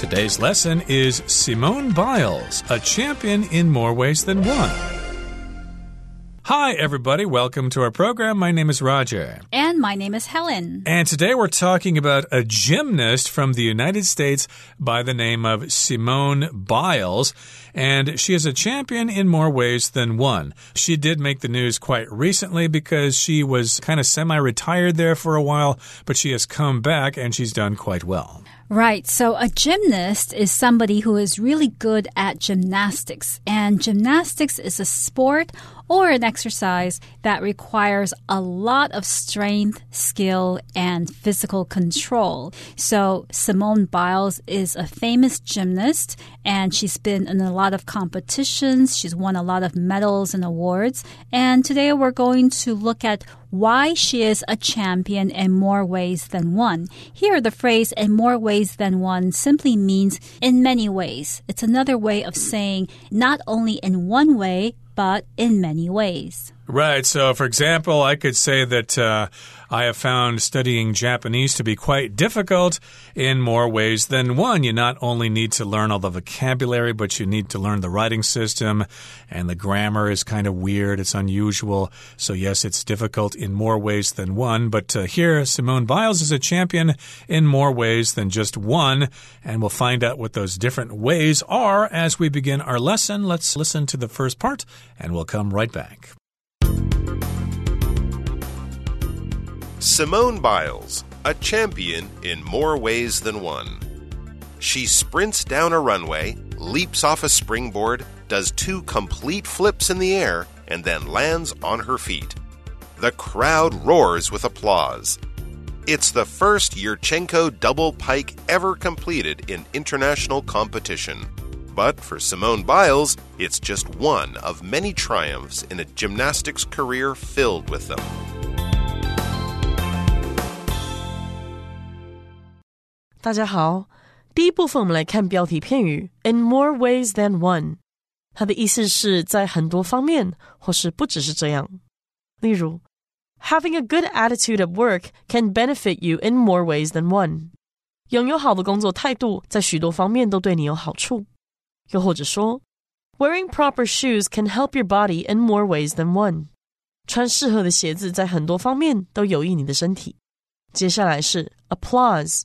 Today's lesson is Simone Biles, a champion in more ways than one. Hi, everybody. Welcome to our program. My name is Roger. And my name is Helen. And today we're talking about a gymnast from the United States by the name of Simone Biles. And she is a champion in more ways than one. She did make the news quite recently because she was kind of semi retired there for a while, but she has come back and she's done quite well. Right. So a gymnast is somebody who is really good at gymnastics. And gymnastics is a sport or an exercise that requires a lot of strength, skill, and physical control. So Simone Biles is a famous gymnast and she's been in a lot of competitions. She's won a lot of medals and awards. And today we're going to look at why she is a champion in more ways than one. Here, the phrase in more ways than one simply means in many ways. It's another way of saying not only in one way, in many ways. Right. So, for example, I could say that uh, I have found studying Japanese to be quite difficult in more ways than one. You not only need to learn all the vocabulary, but you need to learn the writing system, and the grammar is kind of weird. It's unusual. So, yes, it's difficult in more ways than one. But uh, here, Simone Biles is a champion in more ways than just one. And we'll find out what those different ways are as we begin our lesson. Let's listen to the first part, and we'll come right back. Simone Biles, a champion in more ways than one. She sprints down a runway, leaps off a springboard, does two complete flips in the air, and then lands on her feet. The crowd roars with applause. It's the first Yurchenko double pike ever completed in international competition. But for Simone Biles, it's just one of many triumphs in a gymnastics career filled with them. 大家好，第一部分我们来看标题片语 "in more ways than one"，它的意思是在很多方面，或是不只是这样。例如，Having a good attitude at work can benefit you in more ways than one。拥有好的工作态度，在许多方面都对你有好处。又或者说，Wearing proper shoes can help your body in more ways than one。穿适合的鞋子，在很多方面都有益你的身体。接下来是 applause。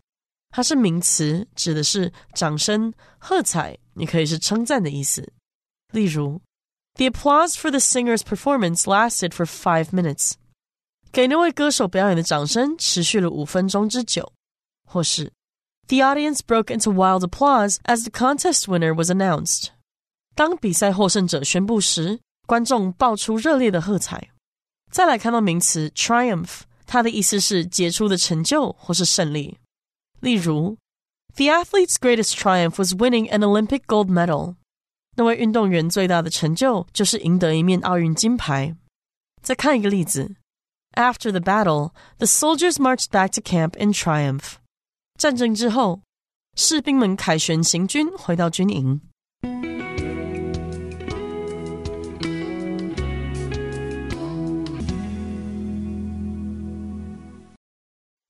它是名词，指的是掌声、喝彩，也可以是称赞的意思。例如，The applause for the singer's performance lasted for five minutes。给那位歌手表演的掌声持续了五分钟之久。或是，The audience broke into wild applause as the contest winner was announced。当比赛获胜者宣布时，观众爆出热烈的喝彩。再来看到名词 triumph，它的意思是杰出的成就或是胜利。 例如，The athlete's greatest triumph was winning an Olympic gold medal。那位运动员最大的成就就是赢得一面奥运金牌。再看一个例子，After the battle, the soldiers marched back to camp in triumph。战争之后，士兵们凯旋行军，回到军营。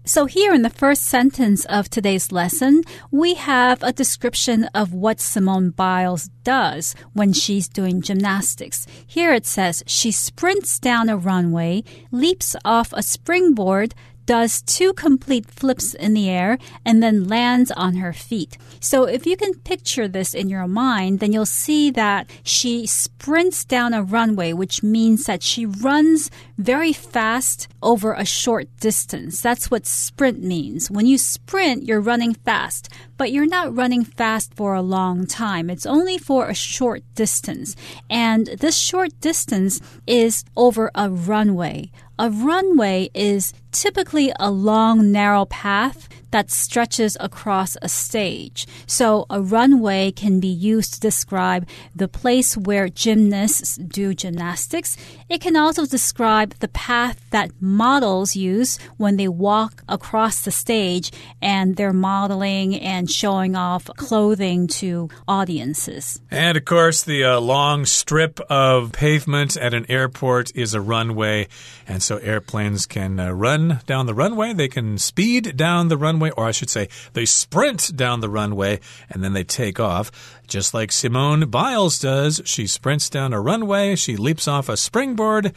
So, here in the first sentence of today's lesson, we have a description of what Simone Biles does when she's doing gymnastics. Here it says she sprints down a runway, leaps off a springboard, does two complete flips in the air and then lands on her feet. So if you can picture this in your mind, then you'll see that she sprints down a runway, which means that she runs very fast over a short distance. That's what sprint means. When you sprint, you're running fast, but you're not running fast for a long time. It's only for a short distance. And this short distance is over a runway. A runway is typically a long, narrow path that stretches across a stage. So a runway can be used to describe the place where gymnasts do gymnastics. It can also describe the path that models use when they walk across the stage and they're modeling and showing off clothing to audiences. And of course, the uh, long strip of pavement at an airport is a runway, and so airplanes can uh, run down the runway, they can speed down the runway, or I should say, they sprint down the runway and then they take off. Just like Simone Biles does, she sprints down a runway, she leaps off a springboard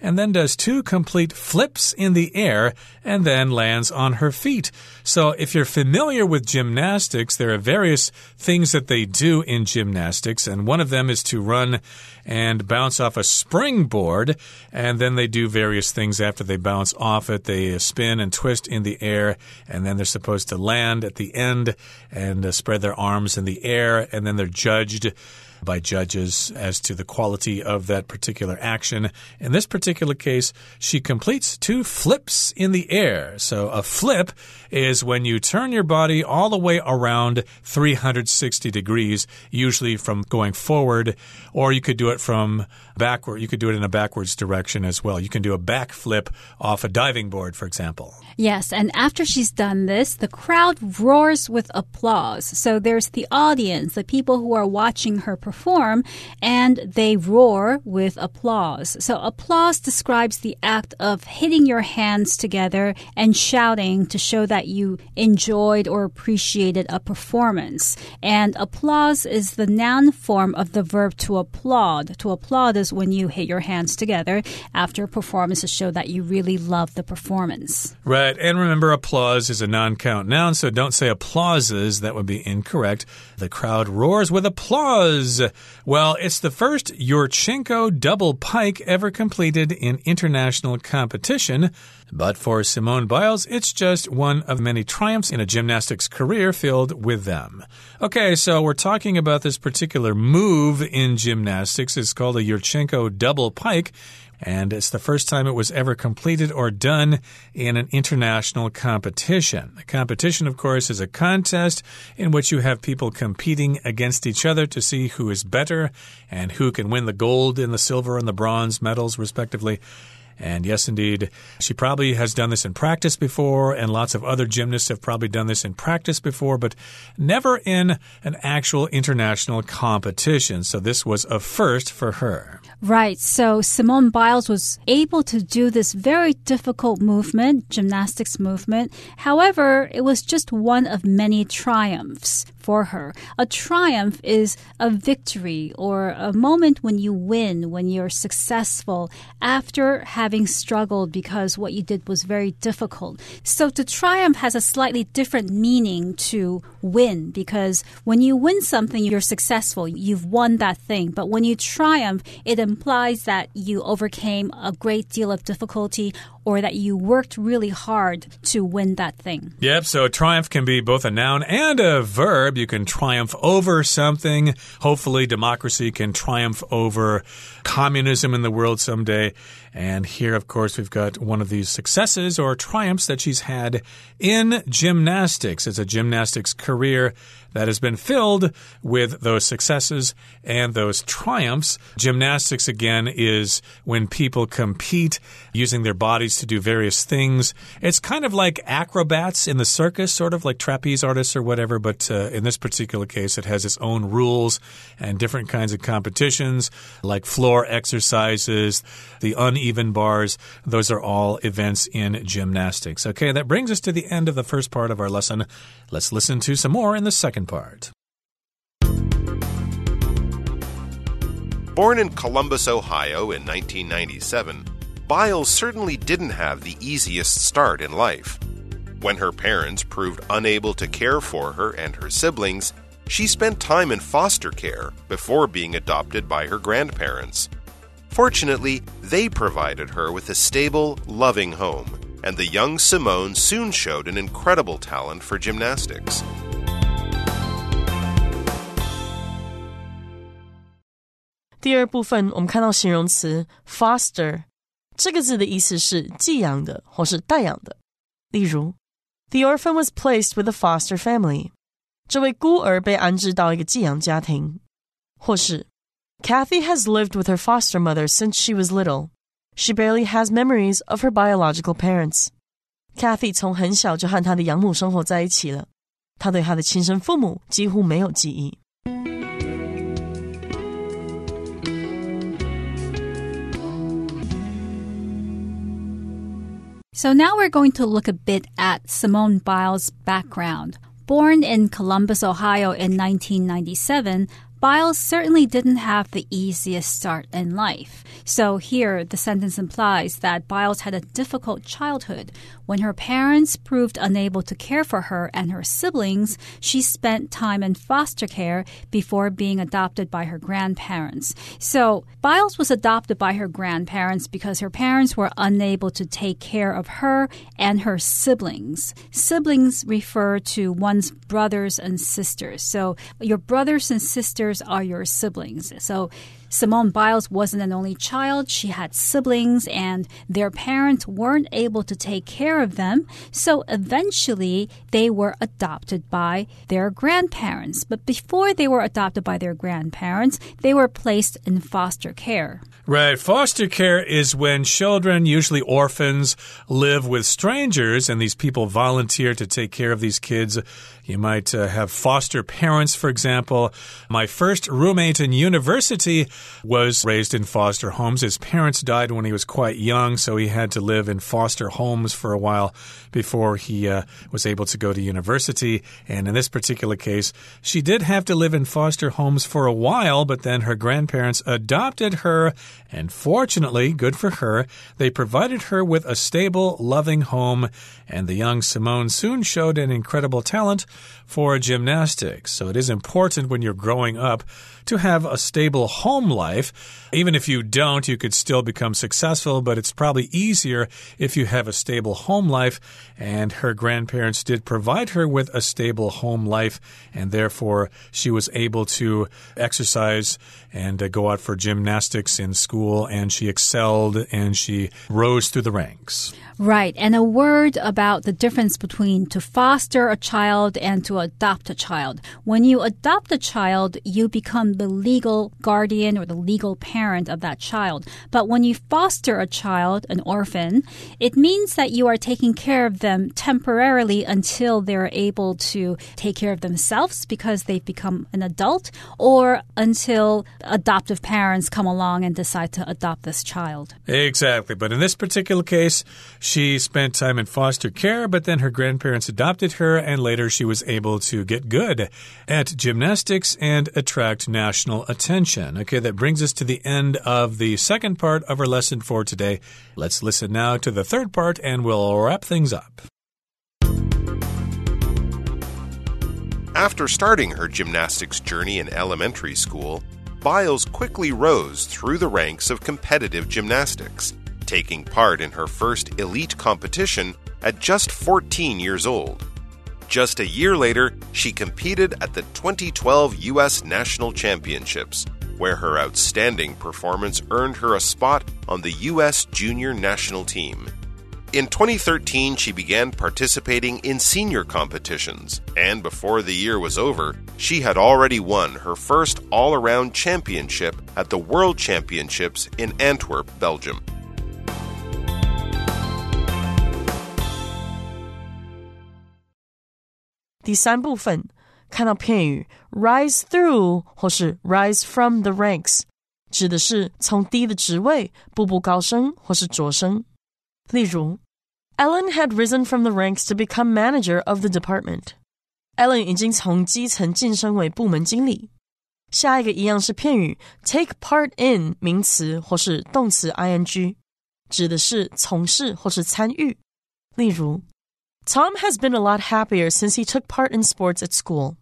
and then does two complete flips in the air and then lands on her feet. So, if you're familiar with gymnastics, there are various things that they do in gymnastics, and one of them is to run and bounce off a springboard, and then they do various things after they bounce off it. They spin and twist in the air, and then they're supposed to land at the end and uh, spread their arms in the air, and then they're judged by judges as to the quality of that particular action. In this particular case, she completes two flips in the air. So a flip is when you turn your body all the way around 360 degrees, usually from going forward, or you could do it from backward. You could do it in a backwards direction as well. You can do a back flip off a diving board, for example. Yes, and after she's done this, the crowd roars with applause. So there's the audience, the people who are watching her perform, and they roar with applause. So applause describes the act of hitting your hands together and shouting to show that you enjoyed or appreciated a performance. And applause is the noun form of the verb to applaud. To applaud is when you hit your hands together after a performance to show that you really love the performance. Right. And remember, applause is a non count noun, so don't say applauses. That would be incorrect. The crowd roars with applause. Well, it's the first Yurchenko double pike ever completed in international competition. But for Simone Biles, it's just one of many triumphs in a gymnastics career filled with them. Okay, so we're talking about this particular move in gymnastics. It's called a Yurchenko double pike and it's the first time it was ever completed or done in an international competition. A competition, of course, is a contest in which you have people competing against each other to see who is better and who can win the gold and the silver and the bronze medals, respectively. And yes, indeed, she probably has done this in practice before, and lots of other gymnasts have probably done this in practice before, but never in an actual international competition. So this was a first for her. Right. So Simone Biles was able to do this very difficult movement, gymnastics movement. However, it was just one of many triumphs for her. A triumph is a victory or a moment when you win, when you're successful after having struggled because what you did was very difficult. So to triumph has a slightly different meaning to win because when you win something, you're successful. You've won that thing. But when you triumph, it implies that you overcame a great deal of difficulty or that you worked really hard to win that thing. Yep, so triumph can be both a noun and a verb. You can triumph over something. Hopefully, democracy can triumph over communism in the world someday. And here, of course, we've got one of these successes or triumphs that she's had in gymnastics. It's a gymnastics career that has been filled with those successes and those triumphs. Gymnastics, again, is when people compete using their bodies to do various things. It's kind of like acrobats in the circus, sort of like trapeze artists or whatever, but uh, in this particular case, it has its own rules and different kinds of competitions, like floor exercises, the uneven bars. Those are all events in gymnastics. Okay, that brings us to the end of the first part of our lesson. Let's listen to some more in the second part. Born in Columbus, Ohio in 1997, Biles certainly didn't have the easiest start in life. When her parents proved unable to care for her and her siblings, she spent time in foster care before being adopted by her grandparents. Fortunately, they provided her with a stable, loving home, and the young Simone soon showed an incredible talent for gymnastics. 第二部分，我们看到形容词 foster 这个字的意思是寄养的或是代养的。例如，The orphan was placed with a foster family。这位孤儿被安置到一个寄养家庭。或是，Kathy has lived with her foster mother since she was little. She barely has memories of her biological parents. Kathy 从很小就和她的养母生活在一起了。她对她的亲生父母几乎没有记忆。So now we're going to look a bit at Simone Biles' background. Born in Columbus, Ohio in 1997, Biles certainly didn't have the easiest start in life. So here, the sentence implies that Biles had a difficult childhood. When her parents proved unable to care for her and her siblings, she spent time in foster care before being adopted by her grandparents. So Biles was adopted by her grandparents because her parents were unable to take care of her and her siblings. Siblings refer to one's brothers and sisters. So your brothers and sisters are your siblings. So Simone Biles wasn't an only child. She had siblings, and their parents weren't able to take care of them. So eventually, they were adopted by their grandparents. But before they were adopted by their grandparents, they were placed in foster care. Right. Foster care is when children, usually orphans, live with strangers, and these people volunteer to take care of these kids. You might uh, have foster parents, for example. My first roommate in university was raised in foster homes. His parents died when he was quite young, so he had to live in foster homes for a while before he uh, was able to go to university. And in this particular case, she did have to live in foster homes for a while, but then her grandparents adopted her, and fortunately, good for her, they provided her with a stable, loving home, and the young Simone soon showed an incredible talent for gymnastics. So it is important when you're growing up to have a stable home life. Even if you don't, you could still become successful, but it's probably easier if you have a stable home life. And her grandparents did provide her with a stable home life, and therefore she was able to exercise and uh, go out for gymnastics in school, and she excelled and she rose through the ranks. Right. And a word about the difference between to foster a child and to adopt a child. When you adopt a child, you become the legal guardian or the legal parent of that child. But when you foster a child, an orphan, it means that you are taking care of them temporarily until they're able to take care of themselves because they've become an adult or until adoptive parents come along and decide to adopt this child. Exactly. But in this particular case, she spent time in foster care, but then her grandparents adopted her, and later she was able to get good at gymnastics and attract national attention. Okay, that brings us to the end of the second part of our lesson for today. Let's listen now to the third part, and we'll wrap things up. After starting her gymnastics journey in elementary school, Biles quickly rose through the ranks of competitive gymnastics taking part in her first elite competition at just 14 years old. Just a year later, she competed at the 2012 U.S. National Championships, where her outstanding performance earned her a spot on the U.S. junior national team. In 2013, she began participating in senior competitions, and before the year was over, she had already won her first all around championship at the World Championships in Antwerp, Belgium. 第三部分看到片语 rise through 或是 rise from the ranks，指的是从低的职位步步高升或是擢升。例如，Ellen had risen from the ranks to become manager of the department。Ellen 已经从基层晋升为部门经理。下一个一样是片语 take part in 名词或是动词 ing，指的是从事或是参与。例如 Tom has been a lot happier since he took part in sports at school.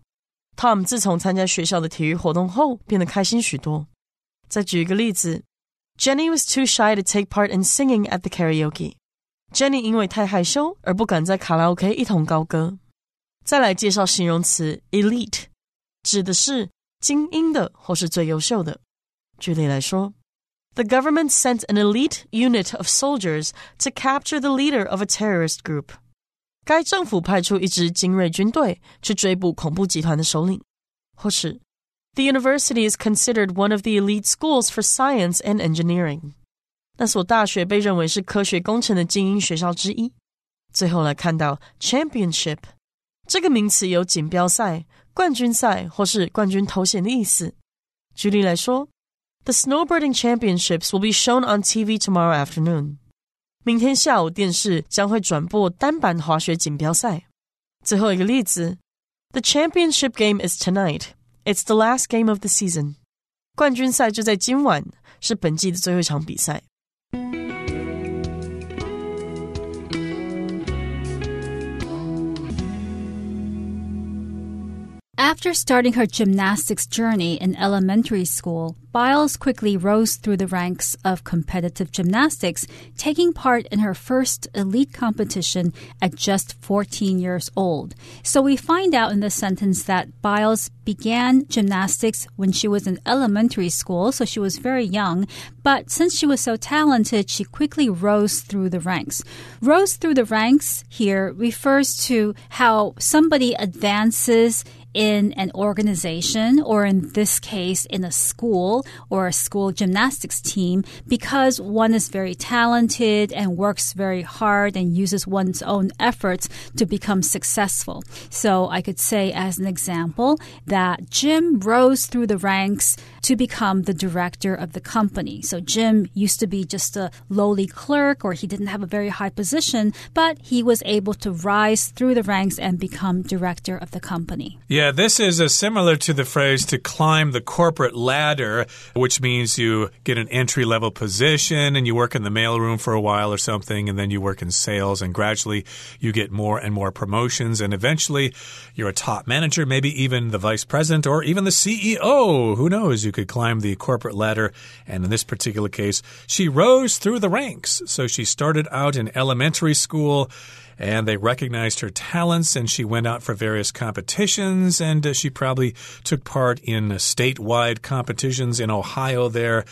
Tom 自从参加学校的体育活动后，变得开心许多。再举一个例子，Jenny was too shy to take part in singing at the karaoke. Jenny 因为太害羞而不敢在卡拉 OK 一同高歌。再来介绍形容词 elite，指的是精英的或是最优秀的。举例来说，The government sent an elite unit of soldiers to capture the leader of a terrorist group. 该政府派出一支精锐军队去追捕恐怖集团的首领，或是 The university is considered one of the elite schools for science and engineering。那所大学被认为是科学工程的精英学校之一。最后来看到 championship 这个名词有锦标赛、冠军赛或是冠军头衔的意思。举例来说，The snowboarding championships will be shown on TV tomorrow afternoon。 明天下午电视将会转播单板滑雪锦标赛。最后一个例子，The championship game is tonight. It's the last game of the season. 冠军赛就在今晚，是本季的最后一场比赛。After starting her gymnastics journey in elementary school, Biles quickly rose through the ranks of competitive gymnastics, taking part in her first elite competition at just 14 years old. So we find out in the sentence that Biles began gymnastics when she was in elementary school, so she was very young, but since she was so talented, she quickly rose through the ranks. Rose through the ranks here refers to how somebody advances in an organization, or in this case, in a school or a school gymnastics team, because one is very talented and works very hard and uses one's own efforts to become successful. So I could say, as an example, that Jim rose through the ranks to become the director of the company. So Jim used to be just a lowly clerk or he didn't have a very high position, but he was able to rise through the ranks and become director of the company. Yeah, this is similar to the phrase to climb the corporate ladder, which means you get an entry level position and you work in the mailroom for a while or something, and then you work in sales, and gradually you get more and more promotions, and eventually you're a top manager, maybe even the vice president or even the CEO. Who knows? You could climb the corporate ladder. And in this particular case, she rose through the ranks. So she started out in elementary school and they recognized her talents and she went out for various competitions and uh, she probably took part in statewide competitions in Ohio there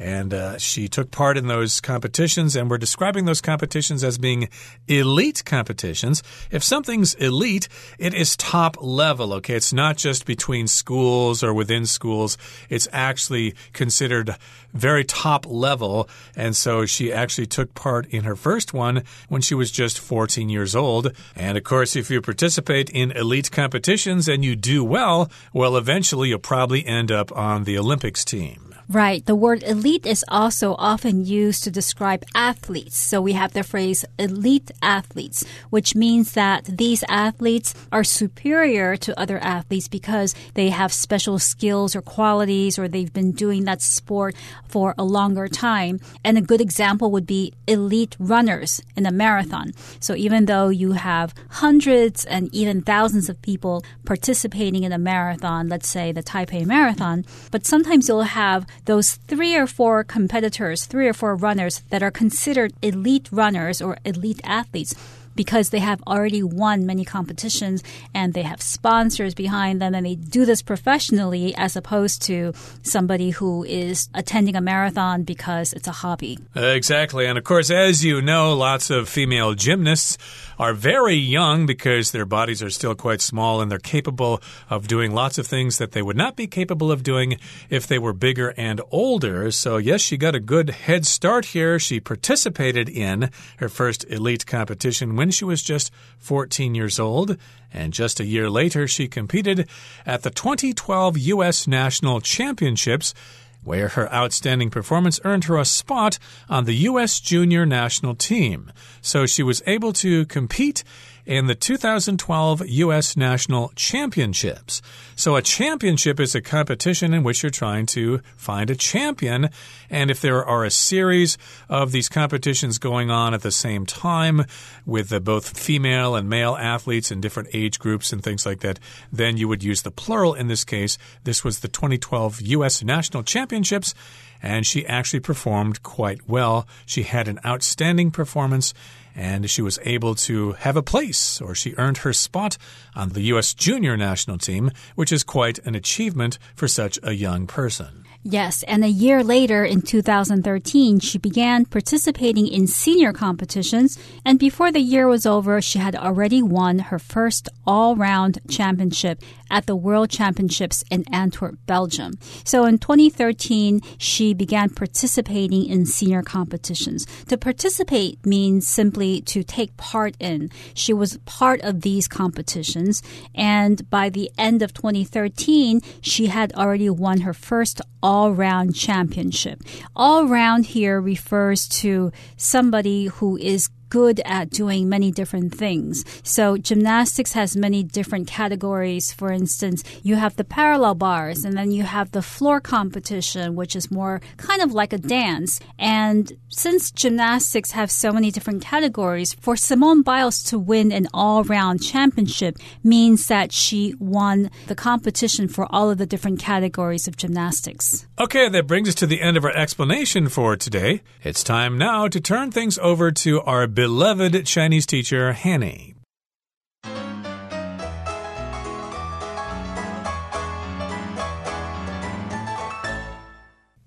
and uh, she took part in those competitions, and we're describing those competitions as being elite competitions. If something's elite, it is top level, okay? It's not just between schools or within schools, it's actually considered very top level. And so she actually took part in her first one when she was just 14 years old. And of course, if you participate in elite competitions and you do well, well, eventually you'll probably end up on the Olympics team. Right. The word elite is also often used to describe athletes. So we have the phrase elite athletes, which means that these athletes are superior to other athletes because they have special skills or qualities or they've been doing that sport for a longer time. And a good example would be elite runners in a marathon. So even though you have hundreds and even thousands of people participating in a marathon, let's say the Taipei Marathon, but sometimes you'll have those three or four competitors, three or four runners that are considered elite runners or elite athletes because they have already won many competitions and they have sponsors behind them and they do this professionally as opposed to somebody who is attending a marathon because it's a hobby. Exactly. And of course, as you know, lots of female gymnasts are very young because their bodies are still quite small and they're capable of doing lots of things that they would not be capable of doing if they were bigger and older. So, yes, she got a good head start here. She participated in her first elite competition when she was just 14 years old. And just a year later, she competed at the 2012 U.S. National Championships where her outstanding performance earned her a spot on the U.S. junior national team. So she was able to compete in the 2012 U.S. National Championships. So, a championship is a competition in which you're trying to find a champion. And if there are a series of these competitions going on at the same time with both female and male athletes in different age groups and things like that, then you would use the plural in this case. This was the 2012 U.S. National Championships and she actually performed quite well. She had an outstanding performance and she was able to have a place, or she earned her spot on the U.S. junior national team, which is quite an achievement for such a young person. Yes, and a year later, in 2013, she began participating in senior competitions, and before the year was over, she had already won her first all round championship at the World Championships in Antwerp, Belgium. So in 2013, she began participating in senior competitions. To participate means simply to take part in. She was part of these competitions, and by the end of 2013, she had already won her first all round championship. All round here refers to somebody who is good at doing many different things. So gymnastics has many different categories. For instance, you have the parallel bars and then you have the floor competition, which is more kind of like a dance. And since gymnastics have so many different categories, for Simone Biles to win an all-round championship means that she won the competition for all of the different categories of gymnastics. Okay, that brings us to the end of our explanation for today. It's time now to turn things over to our beloved Chinese teacher, Hanny.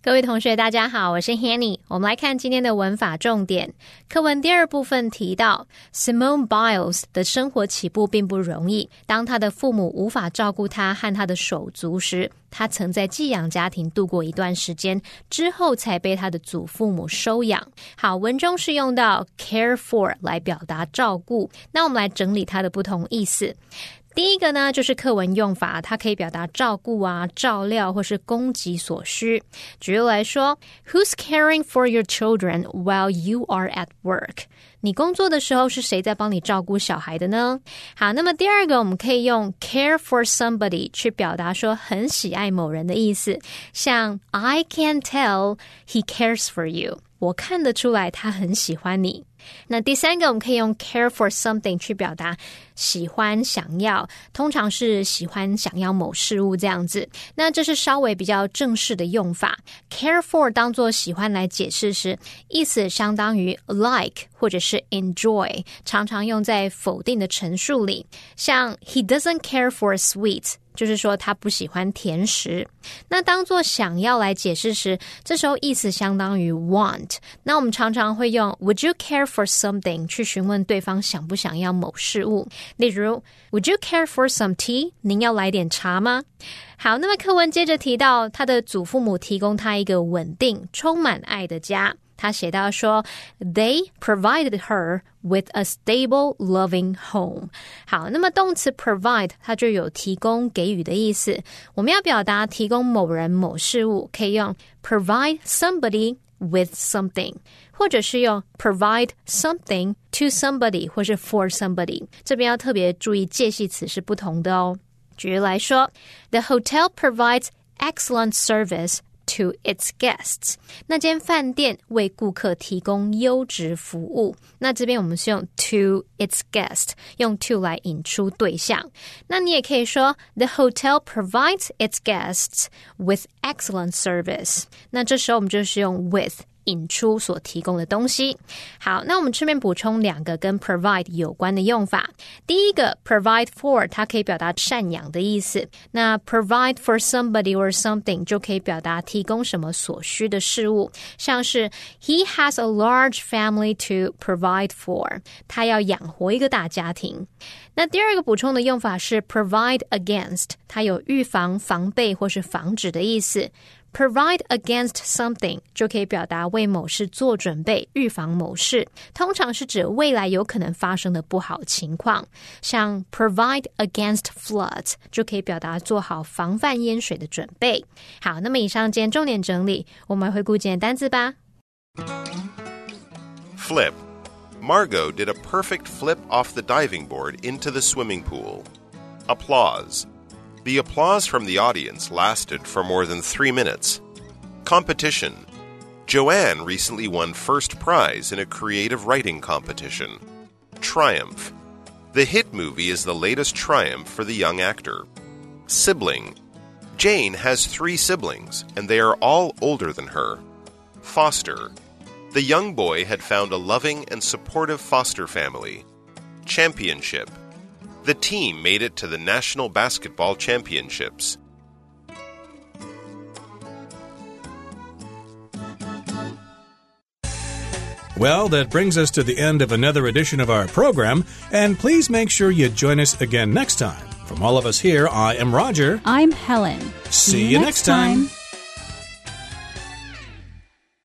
各位同学，大家好，我是 Hanny。我们来看今天的文法重点。课文第二部分提到，Simone Biles 的生活起步并不容易。当他的父母无法照顾他和他的手足时，他曾在寄养家庭度过一段时间，之后才被他的祖父母收养。好，文中是用到 care for 来表达照顾。那我们来整理它的不同意思。第一个呢，就是课文用法，它可以表达照顾啊、照料或是供给所需。举例来说，Who's caring for your children while you are at work？你工作的时候是谁在帮你照顾小孩的呢？好，那么第二个，我们可以用 care for somebody 去表达说很喜爱某人的意思，像 I can tell he cares for you。我看得出来他很喜欢你。那第三个，我们可以用 care for something 去表达喜欢、想要，通常是喜欢、想要某事物这样子。那这是稍微比较正式的用法。care for 当做喜欢来解释时，意思相当于 like 或者是 enjoy，常常用在否定的陈述里，像 He doesn't care for sweets。就是说他不喜欢甜食。那当做想要来解释时，这时候意思相当于 want。那我们常常会用 Would you care for something 去询问对方想不想要某事物。例如 Would you care for some tea？您要来点茶吗？好，那么课文接着提到他的祖父母提供他一个稳定、充满爱的家。他写到说，They provided her with a stable, loving home。好，那么动词 provide 它就有提供、给予的意思。我们要表达提供某人、某事物，可以用 provide somebody with something，或者是用 provide something to somebody，或是 for somebody。这边要特别注意介系词是不同的哦。举例来说，The hotel provides excellent service to its guests，那间饭店为顾客提供优质服务。那这边我们是用 to its guest，用 to 来引出对象。那你也可以说 the hotel provides its guests with excellent service。那这时候我们就是用 with。引出所提供的东西。好，那我们顺便补充两个跟 provide 有关的用法。第一个 provide for，它可以表达赡养的意思。那 provide for somebody or something 就可以表达提供什么所需的事物，像是 He has a large family to provide for，他要养活一个大家庭。那第二个补充的用法是 provide against，它有预防、防备或是防止的意思。Provide against something 就可以表达为某事做准备，预防某事，通常是指未来有可能发生的不好情况。像 provide against floods 就可以表达做好防范淹水的准备。好，那么以上今天重点整理，我们回顾今天单词吧。Flip. Margot did a perfect flip off the diving board into the swimming pool. Applause. The applause from the audience lasted for more than three minutes. Competition. Joanne recently won first prize in a creative writing competition. Triumph. The hit movie is the latest triumph for the young actor. Sibling. Jane has three siblings, and they are all older than her. Foster. The young boy had found a loving and supportive foster family. Championship. The team made it to the National Basketball Championships. Well, that brings us to the end of another edition of our program, and please make sure you join us again next time. From all of us here, I am Roger. I'm Helen. See, you next time.